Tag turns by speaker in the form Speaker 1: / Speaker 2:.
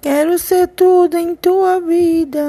Speaker 1: Quero ser tudo em tua vida.